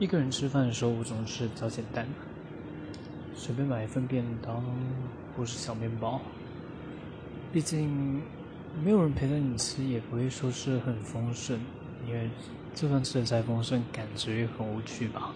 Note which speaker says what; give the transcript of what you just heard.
Speaker 1: 一个人吃饭的时候，我总是比较简单，随便买一份便当或是小面包。毕竟没有人陪着你吃，也不会说是很丰盛，因为就算吃的再丰盛，感觉也很无趣吧。